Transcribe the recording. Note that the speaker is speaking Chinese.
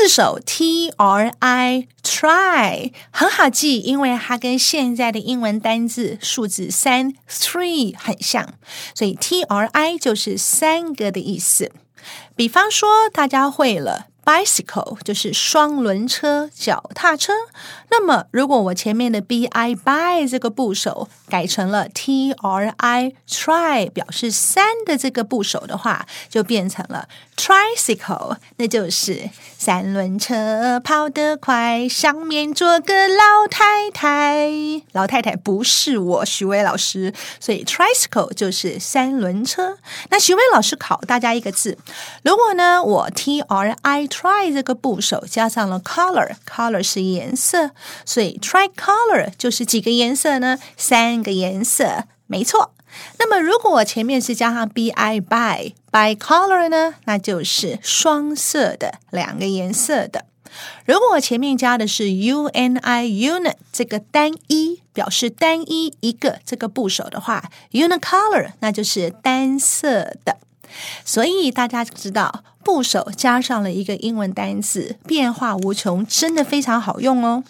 四首 T R I try 很好记，因为它跟现在的英文单字数字三 three 很像，所以 T R I 就是三个的意思。比方说，大家会了。Bicycle 就是双轮车、脚踏车。那么，如果我前面的 b i by 这个部首改成了 t r i try 表示三的这个部首的话，就变成了 tricycle，那就是三轮车跑得快，上面坐个老太太。老太太不是我，徐威老师，所以 tricycle 就是三轮车。那徐威老师考大家一个字，如果呢我 t r i try 这个部首加上了 color，color 是颜色。所以 try color 就是几个颜色呢？三个颜色，没错。那么如果我前面是加上 b i by by color 呢？那就是双色的，两个颜色的。如果前面加的是 u n i unit 这个单一表示单一一个这个部首的话，unicolor 那就是单色的。所以大家知道部首加上了一个英文单词，变化无穷，真的非常好用哦。